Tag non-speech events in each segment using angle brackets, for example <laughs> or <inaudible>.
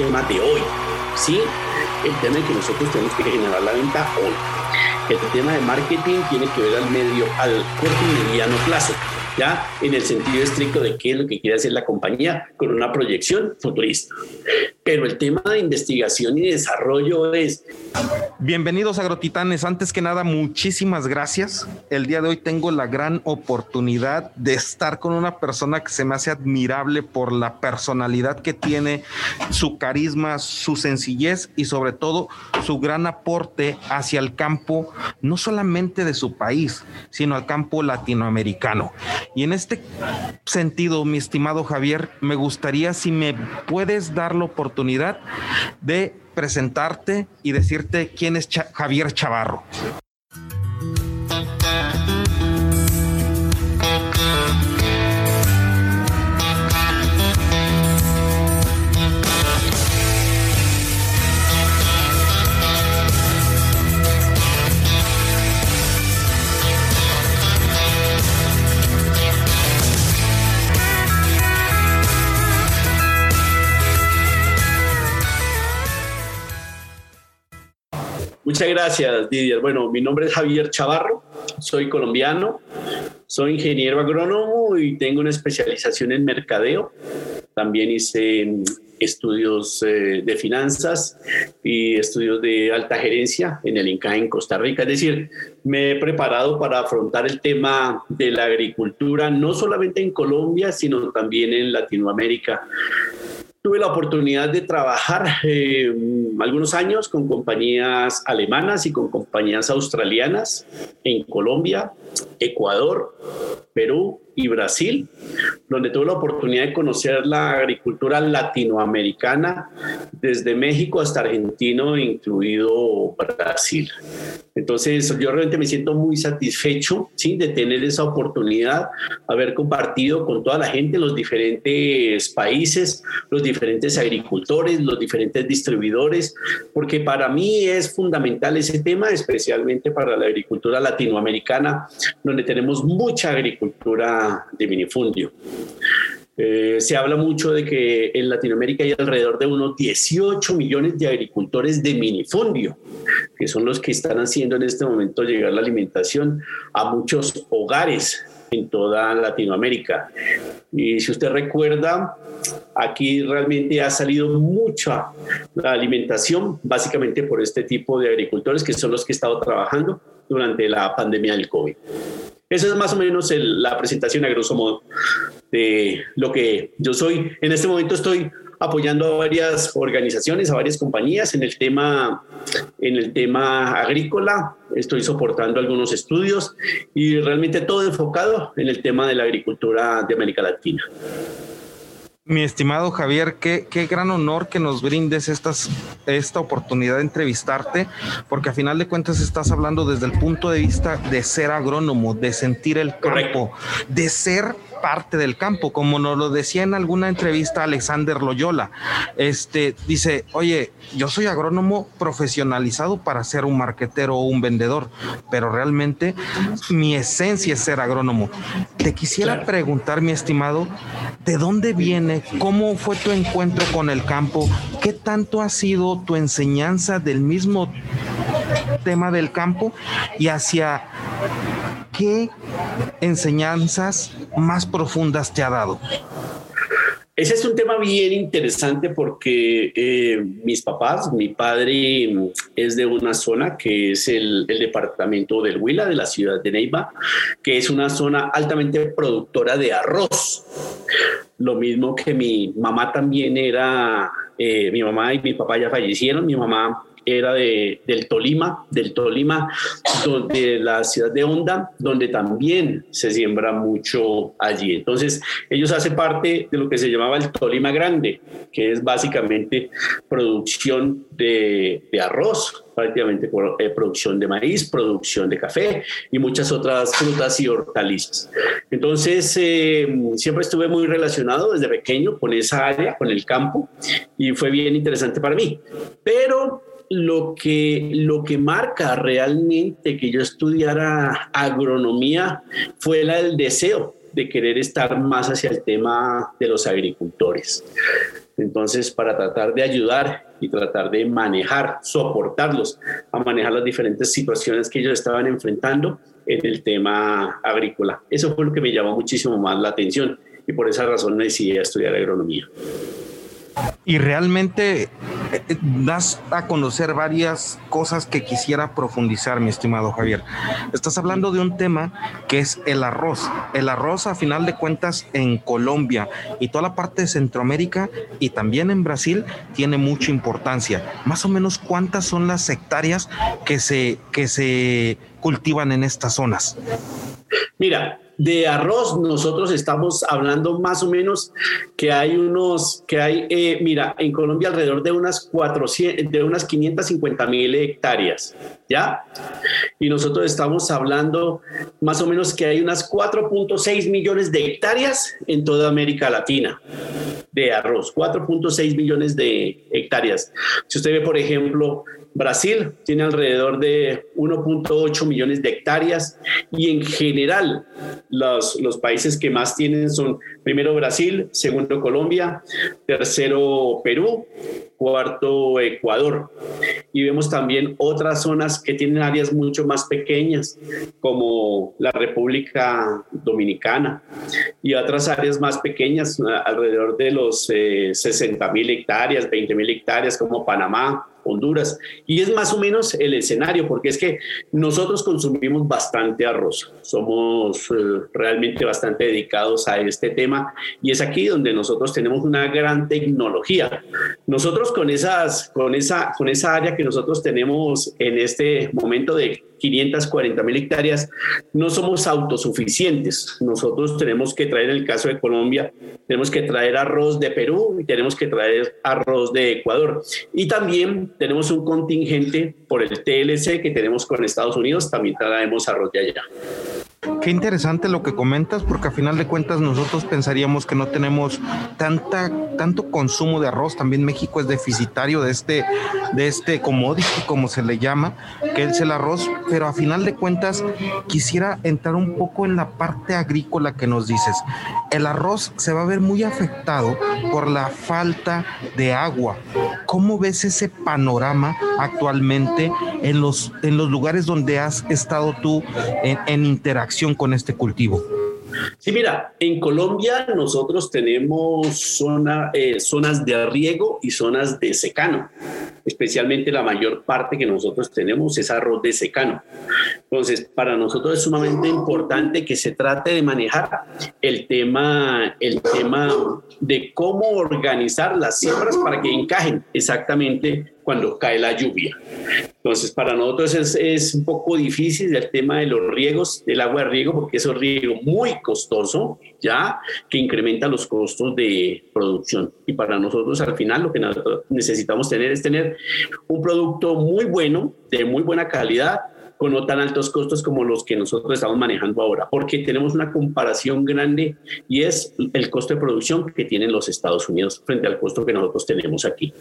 tema de hoy, ¿sí? El tema de que nosotros tenemos que generar la venta hoy. El tema de marketing tiene que ver al medio, al corto y mediano plazo ya en el sentido estricto de qué es lo que quiere hacer la compañía con una proyección futurista. Pero el tema de investigación y desarrollo es... Bienvenidos agrotitanes. Antes que nada, muchísimas gracias. El día de hoy tengo la gran oportunidad de estar con una persona que se me hace admirable por la personalidad que tiene, su carisma, su sencillez y sobre todo su gran aporte hacia el campo, no solamente de su país, sino al campo latinoamericano. Y en este sentido, mi estimado Javier, me gustaría si me puedes dar la oportunidad de presentarte y decirte quién es Javier Chavarro. Muchas gracias, Didier. Bueno, mi nombre es Javier Chavarro, soy colombiano, soy ingeniero agrónomo y tengo una especialización en mercadeo. También hice mm, estudios eh, de finanzas y estudios de alta gerencia en el INCA en Costa Rica. Es decir, me he preparado para afrontar el tema de la agricultura, no solamente en Colombia, sino también en Latinoamérica. Tuve la oportunidad de trabajar eh, algunos años con compañías alemanas y con compañías australianas en Colombia, Ecuador, Perú y Brasil, donde tuve la oportunidad de conocer la agricultura latinoamericana desde México hasta Argentino, incluido Brasil. Entonces, yo realmente me siento muy satisfecho ¿sí? de tener esa oportunidad, haber compartido con toda la gente los diferentes países, los diferentes agricultores, los diferentes distribuidores, porque para mí es fundamental ese tema, especialmente para la agricultura latinoamericana, donde tenemos mucha agricultura de minifundio. Eh, se habla mucho de que en Latinoamérica hay alrededor de unos 18 millones de agricultores de minifundio, que son los que están haciendo en este momento llegar la alimentación a muchos hogares en toda Latinoamérica. Y si usted recuerda, aquí realmente ha salido mucha la alimentación, básicamente por este tipo de agricultores que son los que he estado trabajando durante la pandemia del COVID. Esa es más o menos la presentación a grosso modo de lo que yo soy. En este momento estoy apoyando a varias organizaciones, a varias compañías en el tema, en el tema agrícola. Estoy soportando algunos estudios y realmente todo enfocado en el tema de la agricultura de América Latina. Mi estimado Javier, qué, qué, gran honor que nos brindes estas, esta oportunidad de entrevistarte, porque a final de cuentas estás hablando desde el punto de vista de ser agrónomo, de sentir el campo, de ser parte del campo, como nos lo decía en alguna entrevista Alexander Loyola. Este dice, oye, yo soy agrónomo profesionalizado para ser un marquetero o un vendedor, pero realmente mi esencia es ser agrónomo. Te quisiera preguntar, mi estimado, ¿de dónde viene? ¿Cómo fue tu encuentro con el campo? ¿Qué tanto ha sido tu enseñanza del mismo tema del campo y hacia qué enseñanzas más profundas te ha dado? Ese es un tema bien interesante porque eh, mis papás, mi padre mm, es de una zona que es el, departamento del Huila, de la ciudad de Neiva, que es una zona altamente productora de arroz. Lo mismo que mi mamá también era, eh, mi mamá y mi papá ya fallecieron, mi mamá era de, del Tolima, del Tolima, de la ciudad de Honda, donde también se siembra mucho allí. Entonces, ellos hacen parte de lo que se llamaba el Tolima Grande, que es básicamente producción de, de arroz, prácticamente eh, producción de maíz, producción de café y muchas otras frutas y hortalizas. Entonces, eh, siempre estuve muy relacionado desde pequeño con esa área, con el campo, y fue bien interesante para mí. Pero lo que, lo que marca realmente que yo estudiara agronomía fue el deseo de querer estar más hacia el tema de los agricultores. Entonces, para tratar de ayudar y tratar de manejar, soportarlos, a manejar las diferentes situaciones que ellos estaban enfrentando en el tema agrícola. Eso fue lo que me llamó muchísimo más la atención y por esa razón decidí estudiar agronomía y realmente eh, das a conocer varias cosas que quisiera profundizar, mi estimado Javier. Estás hablando de un tema que es el arroz. El arroz, a final de cuentas, en Colombia y toda la parte de Centroamérica y también en Brasil tiene mucha importancia. Más o menos, ¿cuántas son las hectáreas que se, que se cultivan en estas zonas? Mira, de arroz, nosotros estamos hablando más o menos que hay unos, que hay, eh, mira, en Colombia alrededor de unas 400, de unas 550 mil hectáreas, ¿ya? Y nosotros estamos hablando más o menos que hay unas 4.6 millones de hectáreas en toda América Latina de arroz, 4.6 millones de hectáreas. Si usted ve, por ejemplo, Brasil tiene alrededor de 1.8 millones de hectáreas y en general los, los países que más tienen son primero Brasil, segundo Colombia, tercero Perú, cuarto Ecuador. Y vemos también otras zonas que tienen áreas mucho más pequeñas, como la República Dominicana, y otras áreas más pequeñas, alrededor de los 60 eh, mil hectáreas, 20 mil hectáreas, como Panamá, Honduras. Y es más o menos el escenario, porque es que nosotros consumimos bastante arroz, somos eh, realmente bastante dedicados a este tema y es aquí donde nosotros tenemos una gran tecnología. Nosotros con, esas, con, esa, con esa área que nosotros tenemos en este momento de 540 mil hectáreas, no somos autosuficientes. Nosotros tenemos que traer, en el caso de Colombia, tenemos que traer arroz de Perú y tenemos que traer arroz de Ecuador. Y también tenemos un contingente por el TLC que tenemos con Estados Unidos, también traemos arroz de allá. Qué interesante lo que comentas, porque a final de cuentas nosotros pensaríamos que no tenemos tanta, tanto consumo de arroz. También México es deficitario de este, de este commodity, como se le llama, que es el arroz. Pero a final de cuentas quisiera entrar un poco en la parte agrícola que nos dices. El arroz se va a ver muy afectado por la falta de agua. ¿Cómo ves ese panorama actualmente en los, en los lugares donde has estado tú en, en interacción? Con este cultivo? Sí, mira, en Colombia nosotros tenemos zona, eh, zonas de riego y zonas de secano. Especialmente la mayor parte que nosotros tenemos es arroz de secano. Entonces, para nosotros es sumamente importante que se trate de manejar el tema, el tema de cómo organizar las siembras para que encajen exactamente cuando cae la lluvia. Entonces, para nosotros es, es, un poco difícil el tema de los riegos, del agua de riego, porque es un riego muy costoso, ya, que incrementa los costos de producción. Y para nosotros, al final, lo que necesitamos tener es tener un producto muy bueno, de muy buena calidad, con no tan altos costos como los que nosotros estamos manejando ahora, porque tenemos una comparación grande y es el costo de producción que tienen los Estados Unidos frente al costo que nosotros tenemos aquí.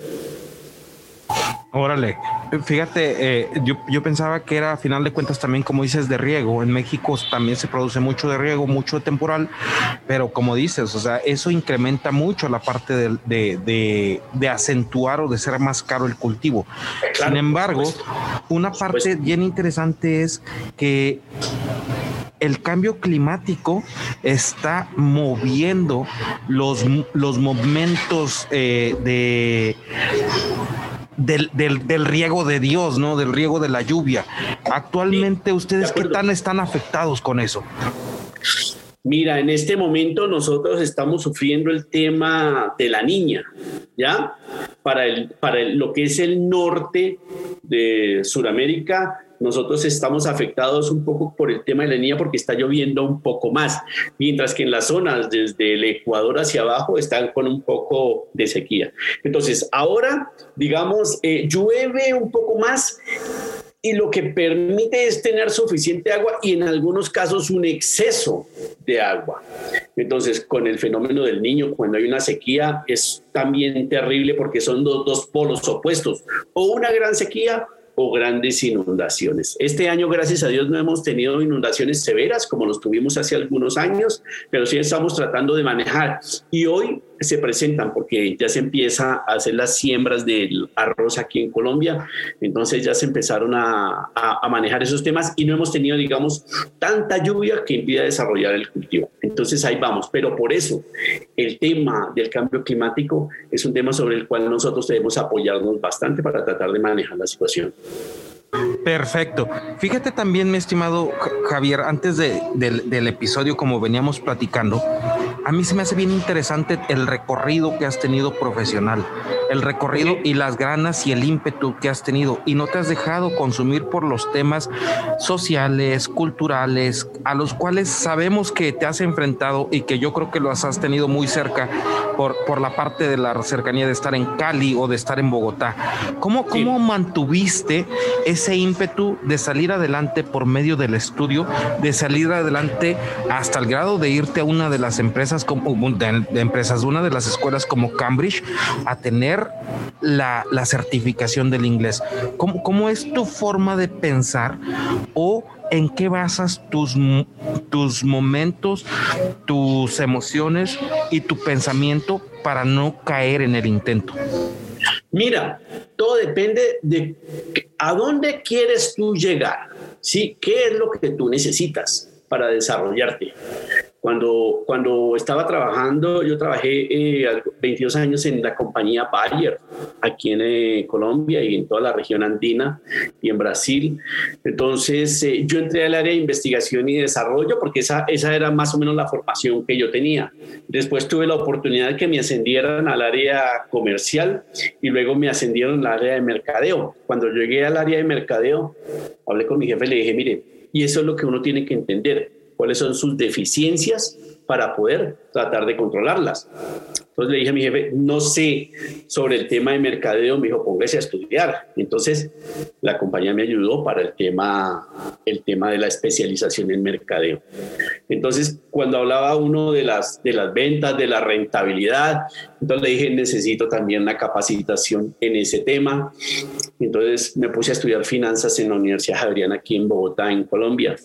Órale, fíjate, eh, yo, pensaba que era a final de cuentas también, como dices, de riego. En México también se produce mucho de riego, mucho de temporal, pero como dices, o sea, eso incrementa mucho la parte de, de, acentuar o de ser más caro el cultivo. Sin embargo, una parte bien interesante es que el cambio climático está moviendo los, los momentos eh, de del, del, riego de Dios, ¿no? Del riego de la lluvia. Actualmente, ¿ustedes qué tan están afectados con eso? Mira, en este momento nosotros estamos sufriendo el tema de la niña, ¿ya? Para, el, para lo que es el norte de Sudamérica, nosotros estamos afectados un poco por el tema de la niña porque está lloviendo un poco más, mientras que en las zonas desde el Ecuador hacia abajo están con un poco de sequía. Entonces, ahora, digamos, eh, llueve un poco más y lo que permite es tener suficiente agua y en algunos casos un exceso de agua. Entonces, con el fenómeno del niño, cuando hay una sequía, es también terrible porque son dos, dos polos opuestos, o una gran sequía grandes inundaciones. Este año, gracias a Dios, no hemos tenido inundaciones severas como los tuvimos hace algunos años, pero sí estamos tratando de manejar. Y hoy se presentan porque ya se empieza a hacer las siembras del arroz aquí en Colombia, entonces ya se empezaron a, a, manejar esos temas y no hemos tenido, digamos, tanta lluvia que impida desarrollar el cultivo. Entonces ahí vamos, pero por eso el tema del cambio climático es un tema sobre el cual nosotros debemos apoyarnos bastante para tratar de manejar la situación. Perfecto. Fíjate también, mi estimado Javier, antes del, episodio, como veníamos platicando, a mí se me hace bien interesante el recorrido que has tenido profesional, el recorrido y las ganas y el ímpetu que has tenido. Y no te has dejado consumir por los temas sociales, culturales, a los cuales sabemos que te has enfrentado y que yo creo que los has tenido muy cerca por, por la parte de la cercanía de estar en Cali o de estar en Bogotá. ¿Cómo, cómo mantuviste ese ímpetu de salir adelante por medio del estudio, de salir adelante hasta el grado de irte a una de las empresas como de, empresas, una de las escuelas como Cambridge, a tener la, la certificación del inglés? ¿Cómo, ¿Cómo es tu forma de pensar o en qué basas tus, tus momentos, tus emociones y tu pensamiento para no caer en el intento? Mira, todo depende de a dónde quieres tú llegar, ¿sí? ¿Qué es lo que tú necesitas para desarrollarte? Cuando, cuando estaba trabajando, yo trabajé 22 eh, años en la compañía Bayer, aquí en eh, Colombia y en toda la región andina y en Brasil. Entonces, eh, yo entré al área de investigación y desarrollo porque esa, esa era más o menos la formación que yo tenía. Después tuve la oportunidad de que me ascendieran al área comercial y luego me ascendieron al área de mercadeo. Cuando llegué al área de mercadeo, hablé con mi jefe y le dije, mire, y eso es lo que uno tiene que entender cuáles son sus deficiencias para poder tratar de controlarlas. Entonces le dije a mi jefe, no sé sobre el tema de mercadeo, me dijo, póngase a estudiar. Entonces la compañía me ayudó para el tema, el tema de la especialización en mercadeo. Entonces cuando hablaba uno de las, de las ventas, de la rentabilidad, entonces le dije, necesito también una capacitación en ese tema. Entonces me puse a estudiar finanzas en la Universidad Javeriana aquí en Bogotá, en Colombia.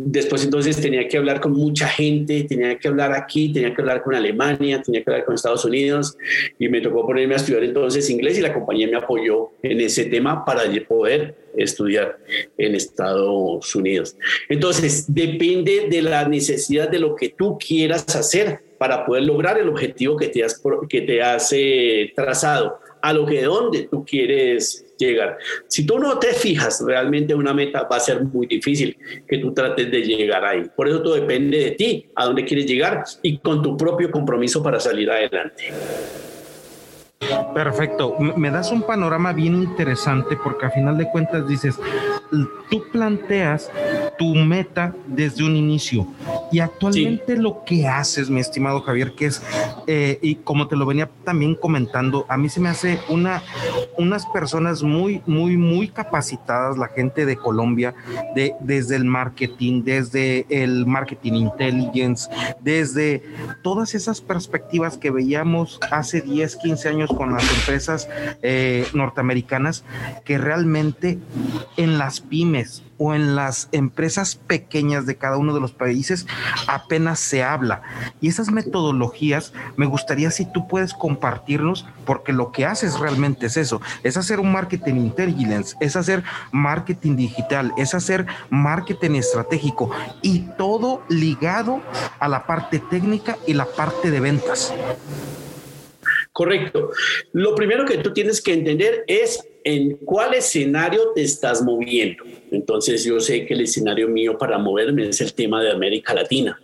Después entonces tenía que hablar con mucha gente, tenía que hablar aquí, tenía que hablar con Alemania, tenía que hablar con Estados Unidos y me tocó ponerme a estudiar entonces inglés y la compañía me apoyó en ese tema para poder estudiar en Estados Unidos. Entonces, depende de la necesidad de lo que tú quieras hacer para poder lograr el objetivo que te has, que te has eh, trazado, a lo que de dónde tú quieres llegar. Si tú no te fijas realmente una meta, va a ser muy difícil que tú trates de llegar ahí. Por eso todo depende de ti, a dónde quieres llegar y con tu propio compromiso para salir adelante. Perfecto. Me das un panorama bien interesante porque a final de cuentas dices, tú planteas tu meta desde un inicio y actualmente lo que haces, mi estimado Javier, que es, eh, y como te lo venía también comentando, a mí se me hace una, unas personas muy, muy, muy capacitadas, la gente de Colombia, de, desde el marketing, desde el marketing intelligence, desde todas esas perspectivas que veíamos hace 10, 15 años con las empresas eh, norteamericanas, que realmente en las pymes o en las empresas pequeñas de cada uno de los países apenas se habla. Y esas metodologías me gustaría si tú puedes compartirnos, porque lo que haces realmente es eso, es hacer un marketing intelligence, es hacer marketing digital, es hacer marketing estratégico y todo ligado a la parte técnica y la parte de ventas. Correcto. Lo primero que tú tienes que entender es en cuál escenario te estás moviendo. Entonces yo sé que el escenario mío para moverme es el tema de América Latina.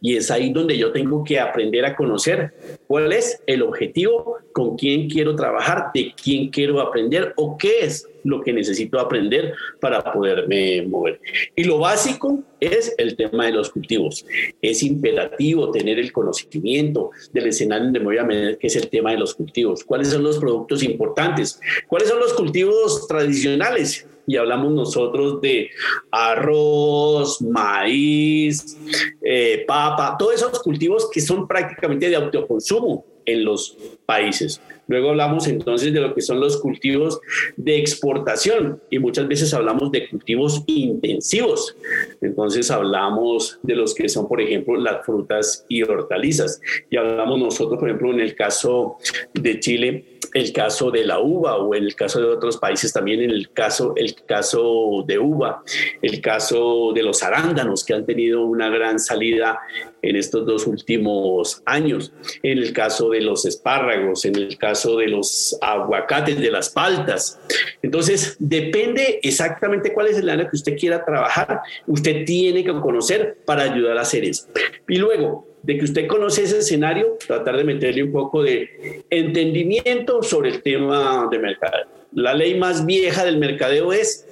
Y es ahí donde yo tengo que aprender a conocer cuál es el objetivo, con quién quiero trabajar, de quién quiero aprender o qué es lo que necesito aprender para poderme mover. Y lo básico es el tema de los cultivos. Es imperativo tener el conocimiento del escenario donde me voy a meter, que es el tema de los cultivos. ¿Cuáles son los productos importantes? ¿Cuáles son los cultivos tradicionales? y hablamos nosotros de arroz, maíz, eh, papa, todos esos cultivos que son prácticamente de autoconsumo en los países. Luego hablamos entonces de lo que son los cultivos de exportación y muchas veces hablamos de cultivos intensivos. Entonces hablamos de los que son, por ejemplo, las frutas y hortalizas. Y hablamos nosotros, por ejemplo, en el caso de Chile, el caso de la uva o en el caso de otros países también en el caso el caso de uva el caso de los arándanos que han tenido una gran salida en estos dos últimos años en el caso de los espárragos en el caso de los aguacates de las paltas entonces depende exactamente cuál es el área que usted quiera trabajar usted tiene que conocer para ayudar a hacer eso y luego de que usted conoce ese escenario, tratar de meterle un poco de entendimiento sobre el tema de mercado. La ley más vieja del mercadeo es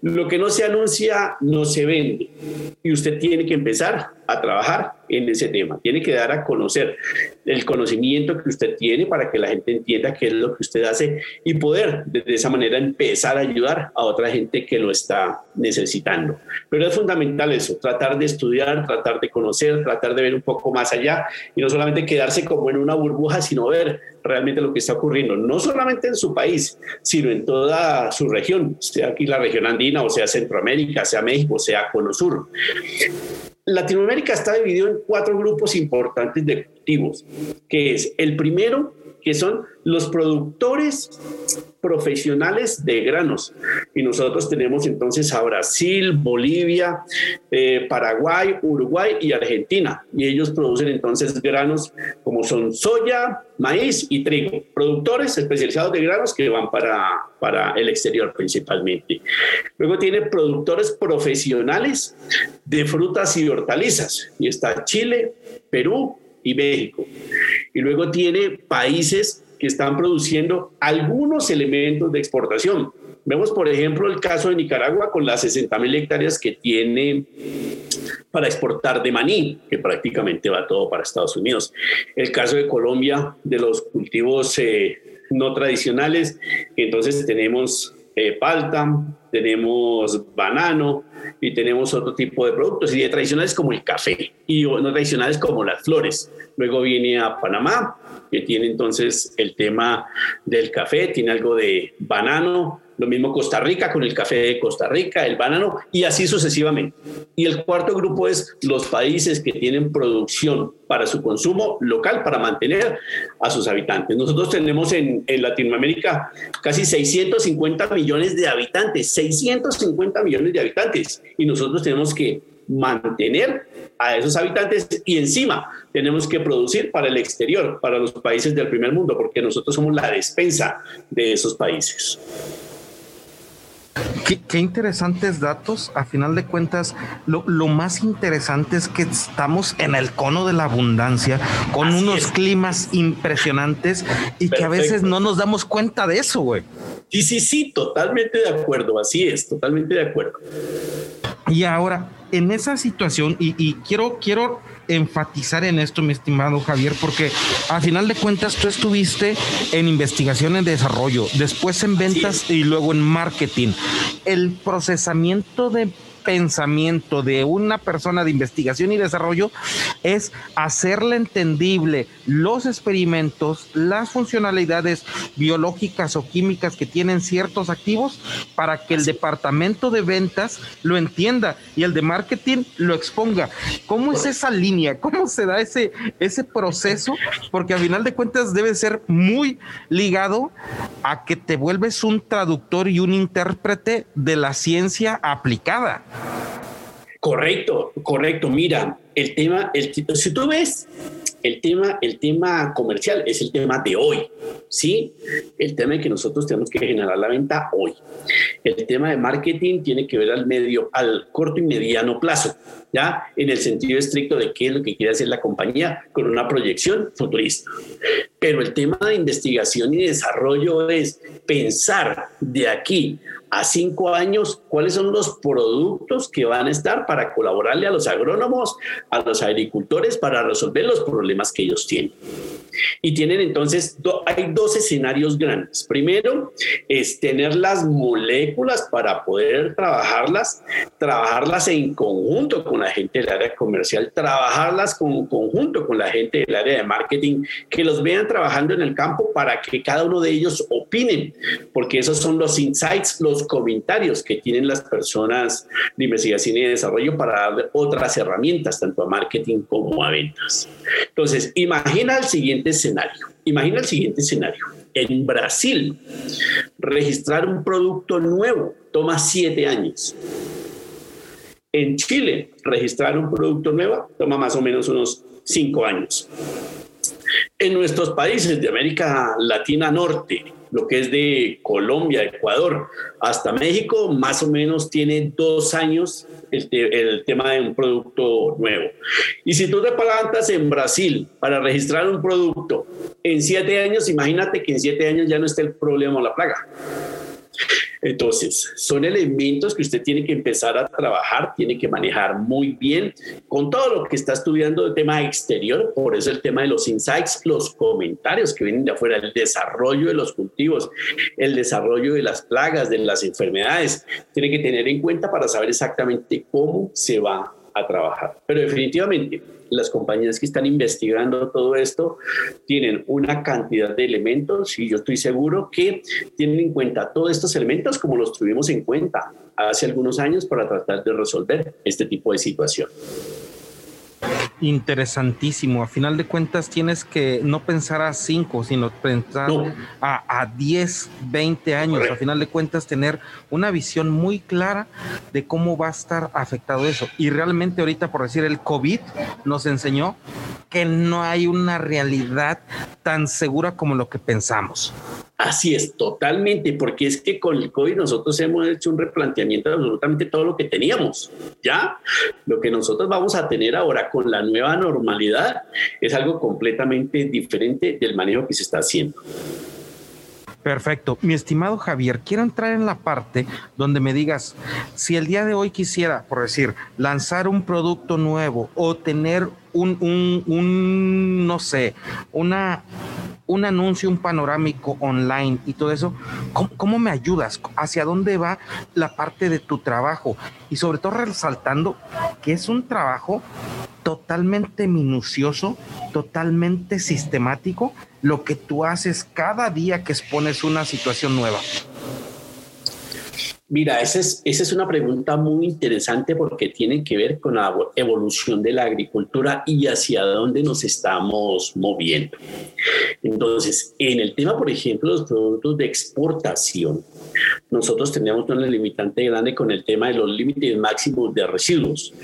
lo que no se anuncia no se vende. Y usted tiene que empezar a trabajar en ese tema. Tiene que dar a conocer el conocimiento que usted tiene para que la gente entienda qué es lo que usted hace y poder de esa manera empezar a ayudar a otra gente que lo está necesitando. Pero es fundamental eso, tratar de estudiar, tratar de conocer, tratar de ver un poco más allá y no solamente quedarse como en una burbuja, sino ver realmente lo que está ocurriendo, no solamente en su país, sino en toda su región, sea aquí la región andina, o sea Centroamérica, sea México, sea Cono Sur. Latinoamérica está dividido en cuatro grupos importantes de cultivos, que es el primero, que son los productores profesionales de granos. Y nosotros tenemos entonces a Brasil, Bolivia, eh, Paraguay, Uruguay y Argentina. Y ellos producen entonces granos como son soya, maíz y trigo. Productores especializados de granos que van para, para el exterior principalmente. Luego tiene productores profesionales de frutas y hortalizas. Y está Chile, Perú y México. Y luego tiene países que están produciendo algunos elementos de exportación. Vemos, por ejemplo, el caso de Nicaragua con las 60 mil hectáreas que tiene para exportar de maní, que prácticamente va todo para Estados Unidos. El caso de Colombia, de los cultivos eh, no tradicionales, entonces tenemos eh, palta, tenemos banano y tenemos otro tipo de productos, y de tradicionales como el café, y no tradicionales como las flores. Luego viene a Panamá, que tiene entonces el tema del café, tiene algo de banano, lo mismo Costa Rica con el café de Costa Rica, el banano y así sucesivamente. Y el cuarto grupo es los países que tienen producción para su consumo local, para mantener a sus habitantes. Nosotros tenemos en, en Latinoamérica casi 650 millones de habitantes, 650 millones de habitantes. Y nosotros tenemos que mantener a esos habitantes y encima tenemos que producir para el exterior, para los países del primer mundo, porque nosotros somos la despensa de esos países. Qué, interesantes datos. A final de cuentas, lo, más interesante es que estamos en el cono de la abundancia, con unos climas impresionantes y que a veces no nos damos cuenta de eso, güey. Sí, sí, sí, totalmente de acuerdo. Así es, totalmente de acuerdo. Y ahora, en esa situación, y, quiero, quiero enfatizar en esto, mi estimado Javier, porque a final de cuentas tú estuviste en investigación en desarrollo, después en ventas y luego en marketing. El procesamiento de pensamiento de una persona de investigación y desarrollo es hacerle entendible los experimentos, las funcionalidades biológicas o químicas que tienen ciertos activos para que el departamento de ventas lo entienda y el de marketing lo exponga. ¿Cómo es esa línea? ¿Cómo se da ese, ese proceso? Porque a final de cuentas debe ser muy ligado a que te vuelves un traductor y un intérprete de la ciencia aplicada. Correcto, correcto. Mira, el tema, el, si tú ves el tema, el tema comercial es el tema de hoy, ¿sí? El tema de que nosotros tenemos que generar la venta hoy. El tema de marketing tiene que ver al medio, al corto y mediano plazo, ¿ya? En el sentido estricto de qué es lo que quiere hacer la compañía con una proyección futurista. Pero el tema de investigación y desarrollo es pensar de aquí a cinco años cuáles son los productos que van a estar para colaborarle a los agrónomos, a los agricultores, para resolver los problemas que ellos tienen. Y tienen entonces, hay dos escenarios grandes. Primero es tener las moléculas para poder trabajarlas, trabajarlas en conjunto con la gente del área comercial, trabajarlas con conjunto con la gente del área de marketing, que los vean trabajando en el campo para que cada uno de ellos opinen, porque esos son los insights, los comentarios que tienen las personas de investigación y desarrollo para dar otras herramientas, tanto a marketing como a ventas. Entonces, imagina el siguiente escenario. Imagina el siguiente escenario. En Brasil, registrar un producto nuevo toma siete años. En Chile, registrar un producto nuevo toma más o menos unos cinco años. En nuestros países de América Latina Norte, lo que es de Colombia, Ecuador, hasta México, más o menos tiene dos años el, tema de un producto nuevo. Y si tú te plantas en Brasil para registrar un producto en siete años, imagínate que en siete años ya no está el problema o la plaga. Entonces, son elementos que usted tiene que empezar a trabajar, tiene que manejar muy bien con todo lo que está estudiando de tema exterior, por eso el tema de los insights, los comentarios que vienen de afuera, el desarrollo de los cultivos, el desarrollo de las plagas, de las enfermedades, tiene que tener en cuenta para saber exactamente cómo se va a trabajar. Pero definitivamente, las compañías que están investigando todo esto tienen una cantidad de elementos y yo estoy seguro que tienen en cuenta todos estos elementos como los tuvimos en cuenta hace algunos años para tratar de resolver este tipo de situación interesantísimo. A final de cuentas tienes que no pensar a 5, sino pensar a, a 10, 20 años. A final de cuentas tener una visión muy clara de cómo va a estar afectado eso. Y realmente ahorita, por decir, el COVID nos enseñó que no hay una realidad tan segura como lo que pensamos. Así es, totalmente, porque es que con el COVID nosotros hemos hecho un replanteamiento de absolutamente todo lo que teníamos, ¿ya? Lo que nosotros vamos a tener ahora con la nueva normalidad es algo completamente diferente del manejo que se está haciendo. Perfecto. Mi estimado Javier, quiero entrar en la parte donde me digas, si el día de hoy quisiera, por decir, lanzar un producto nuevo o tener un, un, un no sé, una un anuncio, un panorámico online y todo eso, ¿cómo, me ayudas? ¿Hacia dónde va la parte de tu trabajo? Y sobre todo resaltando que es un trabajo totalmente minucioso, totalmente sistemático, lo que tú haces cada día que expones una situación nueva. Mira, esa es, esa es una pregunta muy interesante porque tiene que ver con la evolución de la agricultura y hacia dónde nos estamos moviendo. Entonces, en el tema, por ejemplo, los productos de exportación, nosotros tenemos una limitante grande con el tema de los límites máximos de residuos.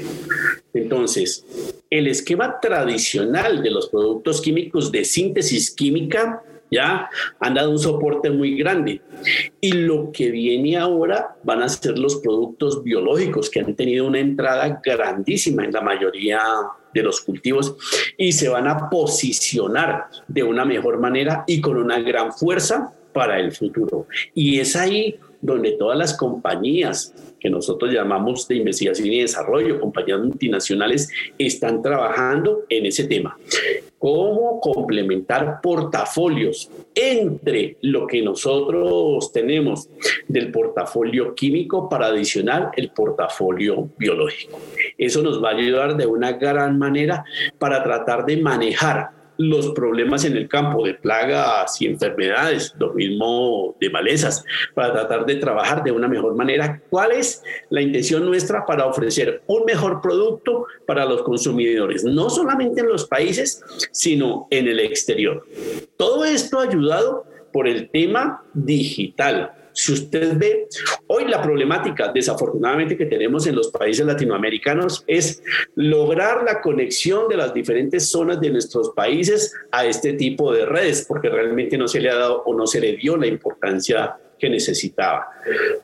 Entonces, el esquema tradicional de los productos químicos de síntesis química ya han dado un soporte muy grande. Y lo que viene ahora van a ser los productos biológicos que han tenido una entrada grandísima en la mayoría de los cultivos y se van a posicionar de una mejor manera y con una gran fuerza para el futuro. Y es ahí donde todas las compañías que nosotros llamamos de investigación y desarrollo, compañías multinacionales, están trabajando en ese tema. Cómo complementar portafolios entre lo que nosotros tenemos del portafolio químico para adicionar el portafolio biológico. Eso nos va a ayudar de una gran manera para tratar de manejar los problemas en el campo de plagas y enfermedades, lo mismo de malezas, para tratar de trabajar de una mejor manera. ¿Cuál es la intención nuestra para ofrecer un mejor producto para los consumidores? No solamente en los países, sino en el exterior. Todo esto ayudado por el tema digital si usted ve, hoy la problemática desafortunadamente que tenemos en los países latinoamericanos es lograr la conexión de las diferentes zonas de nuestros países a este tipo de redes, porque realmente no se le ha dado o no se le dio la importancia que necesitaba.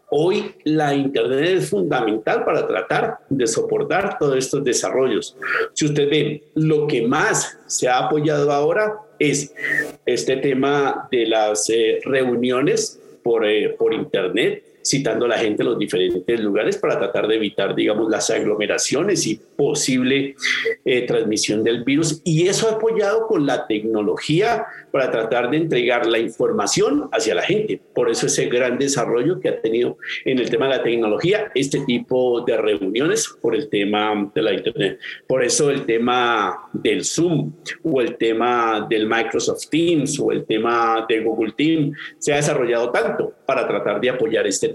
Hoy la Internet es fundamental para tratar de soportar todos estos desarrollos. Si usted ve, lo que más se ha apoyado ahora es este tema de las eh, reuniones por, eh, por Internet, citando a la gente en los diferentes lugares para tratar de evitar, digamos, las aglomeraciones y posible eh, transmisión del virus. Y eso apoyado con la tecnología para tratar de entregar la información hacia la gente. Por eso ese gran desarrollo que ha tenido en el tema de la tecnología, este tipo de reuniones por el tema de la Internet. Por eso el tema del Zoom o el tema del Microsoft Teams o el tema de Google Teams se ha desarrollado tanto para tratar de apoyar este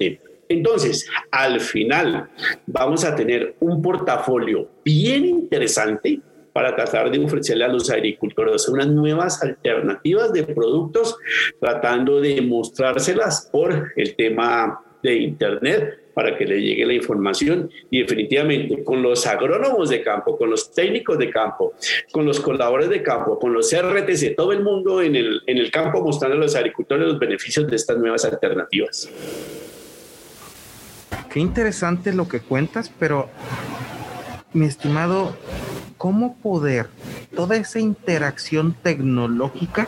Entonces, al final vamos a tener un portafolio bien interesante para tratar de ofrecerle a los agricultores unas nuevas alternativas de productos, tratando de mostrárselas por el tema de Internet para que le llegue la información y definitivamente con los agrónomos de campo, con los técnicos de campo, con los colaboradores de campo, con los RTC, todo el mundo en el, en el campo mostrando a los agricultores los beneficios de estas nuevas alternativas. Qué interesante lo que cuentas, pero mi estimado, ¿cómo poder toda esa interacción tecnológica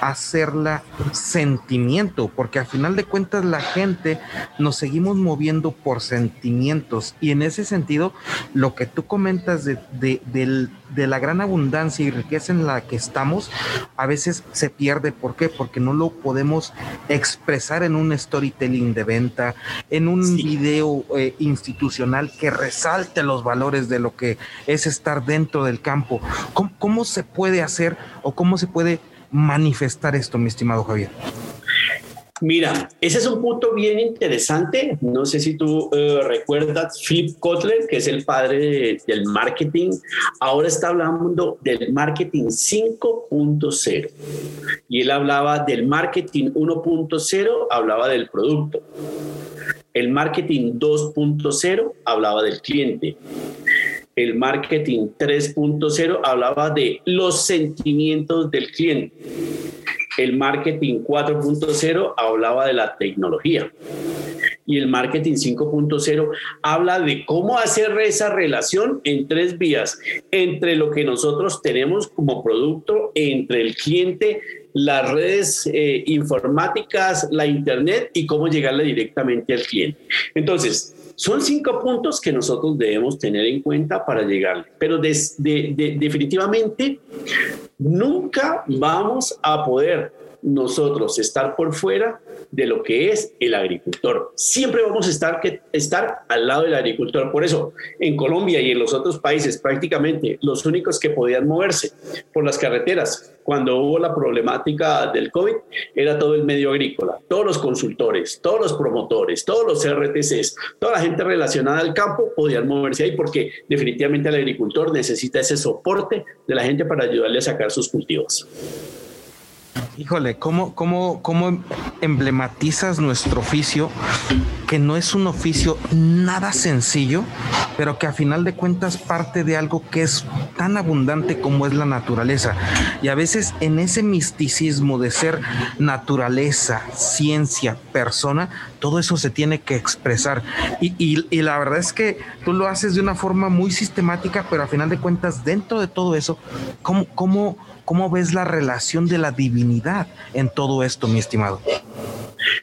hacerla sentimiento, porque al final de cuentas la gente nos seguimos moviendo por sentimientos y en ese sentido lo que tú comentas de, de, la gran abundancia y riqueza en la que estamos, a veces se pierde. ¿Por qué? Porque no lo podemos expresar en un storytelling de venta, en un video eh, institucional que resalte los valores de lo que es estar dentro del campo. ¿Cómo, cómo se puede hacer o cómo se puede manifestar esto, mi estimado Javier? Mira, ese es un punto bien interesante. No sé si tú eh, recuerdas Philip Kotler, que es el padre del marketing. Ahora está hablando del marketing 5.0. Y él hablaba del marketing 1.0, hablaba del producto. El marketing 2.0 hablaba del cliente el marketing 3.0 hablaba de los sentimientos del cliente. El marketing 4.0 hablaba de la tecnología. Y el marketing 5.0 habla de cómo hacer esa relación en tres vías, entre lo que nosotros tenemos como producto, entre el cliente, las redes eh, informáticas, la internet y cómo llegarle directamente al cliente. Entonces, son cinco puntos que nosotros debemos tener en cuenta para llegar, pero definitivamente nunca vamos a poder nosotros estar por fuera de lo que es el agricultor. Siempre vamos a estar, que, estar al lado del agricultor. Por eso, en Colombia y en los otros países, prácticamente los únicos que podían moverse por las carreteras cuando hubo la problemática del COVID, era todo el medio agrícola, todos los consultores, todos los promotores, todos los RTCs, toda la gente relacionada al campo podían moverse ahí porque definitivamente el agricultor necesita ese soporte de la gente para ayudarle a sacar sus cultivos. Híjole, ¿cómo, cómo, ¿cómo emblematizas nuestro oficio? Que no es un oficio nada sencillo, pero que a final de cuentas parte de algo que es tan abundante como es la naturaleza. Y a veces en ese misticismo de ser naturaleza, ciencia, persona, todo eso se tiene que expresar. Y, y, la verdad es que tú lo haces de una forma muy sistemática, pero a final de cuentas, dentro de todo eso, ¿cómo, cómo ¿Cómo ves la relación de la divinidad en todo esto, mi estimado?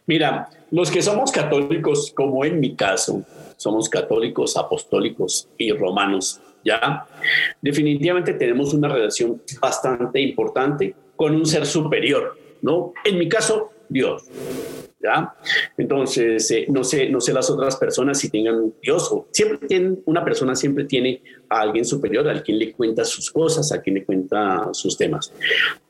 Mira, los que somos católicos, como en mi caso, somos católicos, apostólicos y romanos, ¿ya? Definitivamente tenemos una relación bastante importante con un ser superior, ¿no? En mi caso, Dios. ¿Ya? Entonces, eh, no, sé, no sé las otras personas si tengan Dios o siempre tienen, una persona siempre tiene a alguien superior, al quien le cuenta sus cosas, a quien le cuenta sus temas.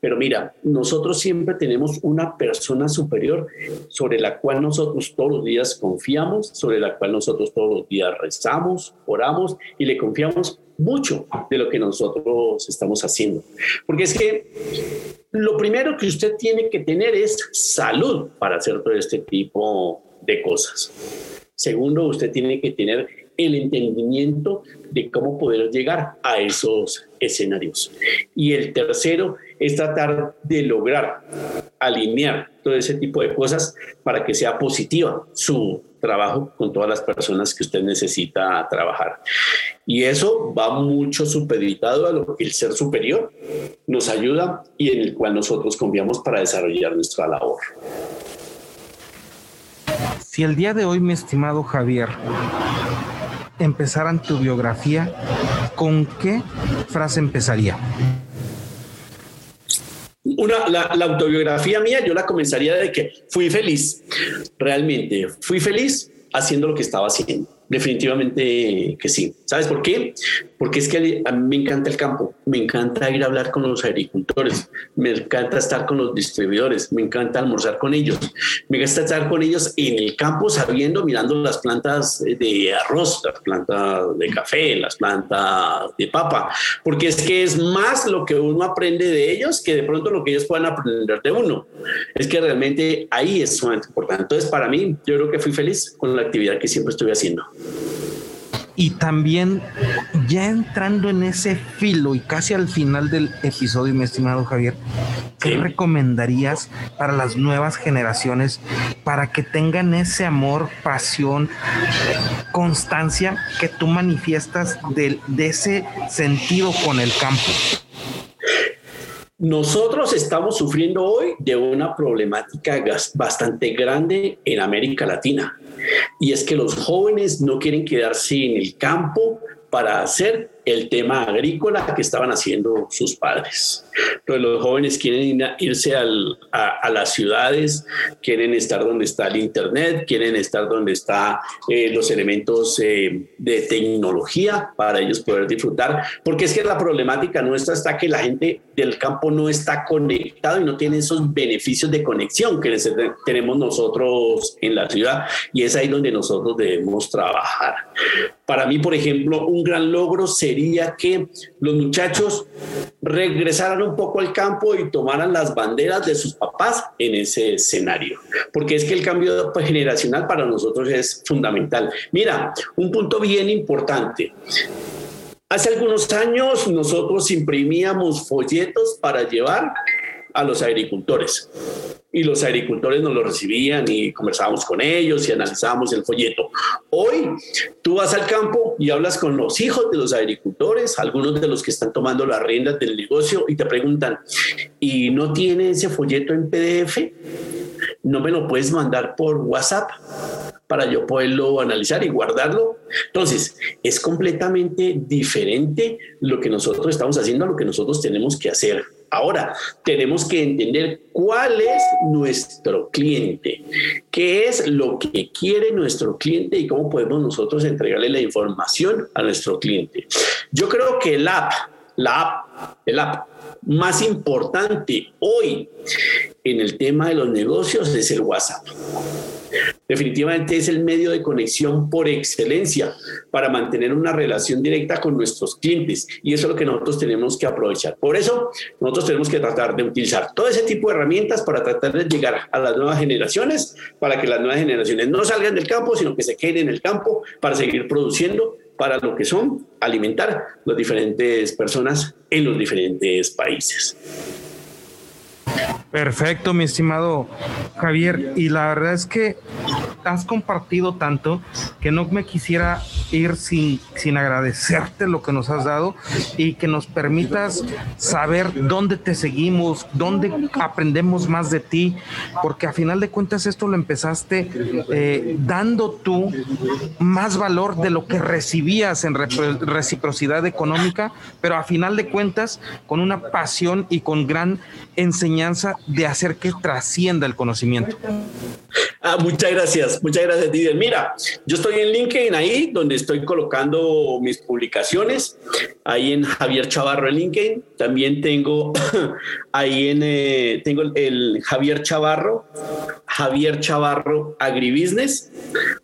Pero mira, nosotros siempre tenemos una persona superior sobre la cual nosotros todos los días confiamos, sobre la cual nosotros todos los días rezamos, oramos y le confiamos mucho de lo que nosotros estamos haciendo. Porque es que lo primero que usted tiene que tener es salud para hacer todo este tipo de cosas. Segundo, usted tiene que tener el entendimiento de cómo poder llegar a esos escenarios. Y el tercero es tratar de lograr alinear todo ese tipo de cosas para que sea positiva su trabajo con todas las personas que usted necesita trabajar. Y eso va mucho supeditado a lo que el ser superior nos ayuda y en el cual nosotros confiamos para desarrollar nuestra labor. Si el día de hoy, mi estimado Javier, empezaran tu biografía, ¿con qué frase empezaría? Una, la, la, autobiografía mía yo la comenzaría de que fui feliz, realmente, fui feliz haciendo lo que estaba haciendo. Definitivamente que sí. ¿Sabes por qué? Porque es que a mí me encanta el campo, me encanta ir a hablar con los agricultores, me encanta estar con los distribuidores, me encanta almorzar con ellos, me encanta estar con ellos en el campo sabiendo, mirando las plantas de arroz, las plantas de café, las plantas de papa, porque es que es más lo que uno aprende de ellos que de pronto lo que ellos puedan aprender de uno. Es que realmente ahí es sumamente importante. Entonces, para mí, yo creo que fui feliz con la actividad que siempre estuve haciendo. Y también, ya entrando en ese filo y casi al final del episodio, mi estimado Javier, ¿qué recomendarías para las nuevas generaciones para que tengan ese amor, pasión, constancia que tú manifiestas de, de ese sentido con el campo? Nosotros estamos sufriendo hoy de una problemática bastante grande en América Latina y es que los jóvenes no quieren quedarse en el campo para hacer el tema agrícola que estaban haciendo sus padres. Entonces los jóvenes quieren irse a, las ciudades, quieren estar donde está el Internet, quieren estar donde están eh, los elementos eh, de tecnología para ellos poder disfrutar, porque es que la problemática nuestra está que la gente del campo no está conectado y no tiene esos beneficios de conexión que tenemos nosotros en la ciudad y es ahí donde nosotros debemos trabajar. Para mí, por ejemplo, un gran logro sería que los muchachos regresaran un poco al campo y tomaran las banderas de sus papás en ese escenario, porque es que el cambio generacional para nosotros es fundamental. Mira, un punto bien importante. Hace algunos años nosotros imprimíamos folletos para llevar a los agricultores y los agricultores nos lo recibían y conversábamos con ellos y analizábamos el folleto. Hoy tú vas al campo y hablas con los hijos de los agricultores, algunos de los que están tomando las riendas del negocio y te preguntan, ¿y no tiene ese folleto en PDF? ¿No me lo puedes mandar por WhatsApp? para yo poderlo analizar y guardarlo. Entonces, es completamente diferente lo que nosotros estamos haciendo a lo que nosotros tenemos que hacer Ahora, tenemos que entender cuál es nuestro cliente, qué es lo que quiere nuestro cliente y cómo podemos nosotros entregarle la información a nuestro cliente. Yo creo que el app, la app, el app más importante hoy en el tema de los negocios es el WhatsApp. Definitivamente es el medio de conexión por excelencia para mantener una relación directa con nuestros clientes y eso es lo que nosotros tenemos que aprovechar. Por eso nosotros tenemos que tratar de utilizar todo ese tipo de herramientas para tratar de llegar a las nuevas generaciones, para que las nuevas generaciones no salgan del campo, sino que se queden en el campo para seguir produciendo para lo que son alimentar las diferentes personas en los diferentes países. Perfecto, mi estimado Javier. Y la verdad es que has compartido tanto que no me quisiera ir sin, sin agradecerte lo que nos has dado y que nos permitas saber dónde te seguimos, dónde aprendemos más de ti, porque a final de cuentas esto lo empezaste eh, dando tú más valor de lo que recibías en reciprocidad económica, pero a final de cuentas con una pasión y con gran enseñanza de hacer que trascienda el conocimiento. Ah, muchas gracias, muchas gracias, Didier. Mira, yo estoy en LinkedIn ahí, donde estoy colocando mis publicaciones, ahí en Javier Chavarro en LinkedIn. También tengo <coughs> ahí en, eh, tengo el Javier Chavarro, Javier Chavarro Agribusiness,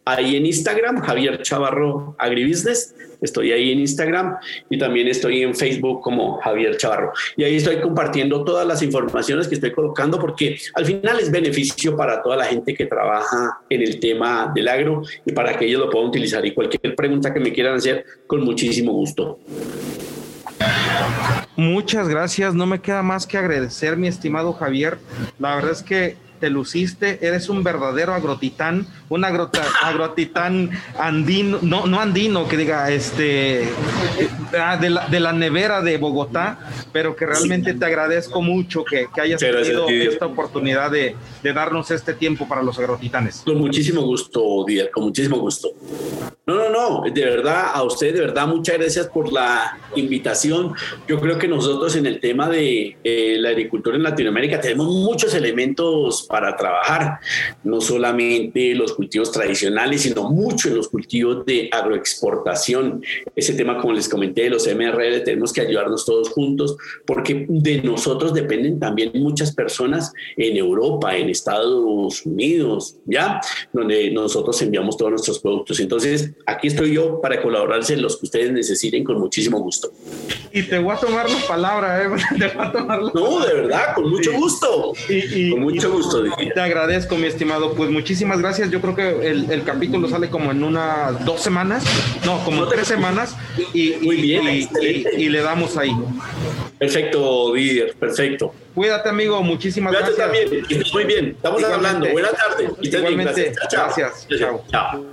ahí en Instagram, Javier Chavarro Agribusiness. Estoy ahí en Instagram y también estoy en Facebook como Javier Chavarro. Y ahí estoy compartiendo todas las informaciones que estoy colocando porque al final es beneficio para toda la gente que trabaja en el tema del agro y para que ellos lo puedan utilizar. Y cualquier pregunta que me quieran hacer, con muchísimo gusto. Muchas gracias. No me queda más que agradecer, mi estimado Javier. La verdad es que te luciste, eres un verdadero agrotitán, un <laughs> agrotitán andino, no, no andino, que diga, este, ah, de la, de la nevera de Bogotá, pero que realmente te agradezco mucho que, que hayas tenido esta oportunidad de, de, darnos este tiempo para los agrotitanes. Con muchísimo gusto, Díaz, con muchísimo gusto. No, no, no, de verdad, a usted de verdad muchas gracias por la invitación. Yo creo que nosotros en el tema de eh, la agricultura en Latinoamérica tenemos muchos elementos para trabajar, no solamente los cultivos tradicionales, sino mucho en los cultivos de agroexportación. Ese tema, como les comenté, de los MRL, tenemos que ayudarnos todos juntos porque de nosotros dependen también muchas personas en Europa, en Estados Unidos, ¿ya? Donde nosotros enviamos todos nuestros productos. Entonces, aquí estoy yo para colaborarse en los que ustedes necesiten con muchísimo gusto. Y te voy a tomar la palabra, ¿eh? <laughs> Te voy a tomar No, de verdad, con mucho gusto. Y, con mucho gusto. Te agradezco, mi estimado. Pues muchísimas gracias. Yo creo que el, capítulo sale como en unas dos semanas, no, como tres semanas. Y, Muy bien, y, le damos ahí. Perfecto, Didier, perfecto. Cuídate, amigo. Muchísimas Cuídate gracias. también. Muy bien. Estamos hablando. Buenas tardes. Igualmente. Gracias. Chao. Chao.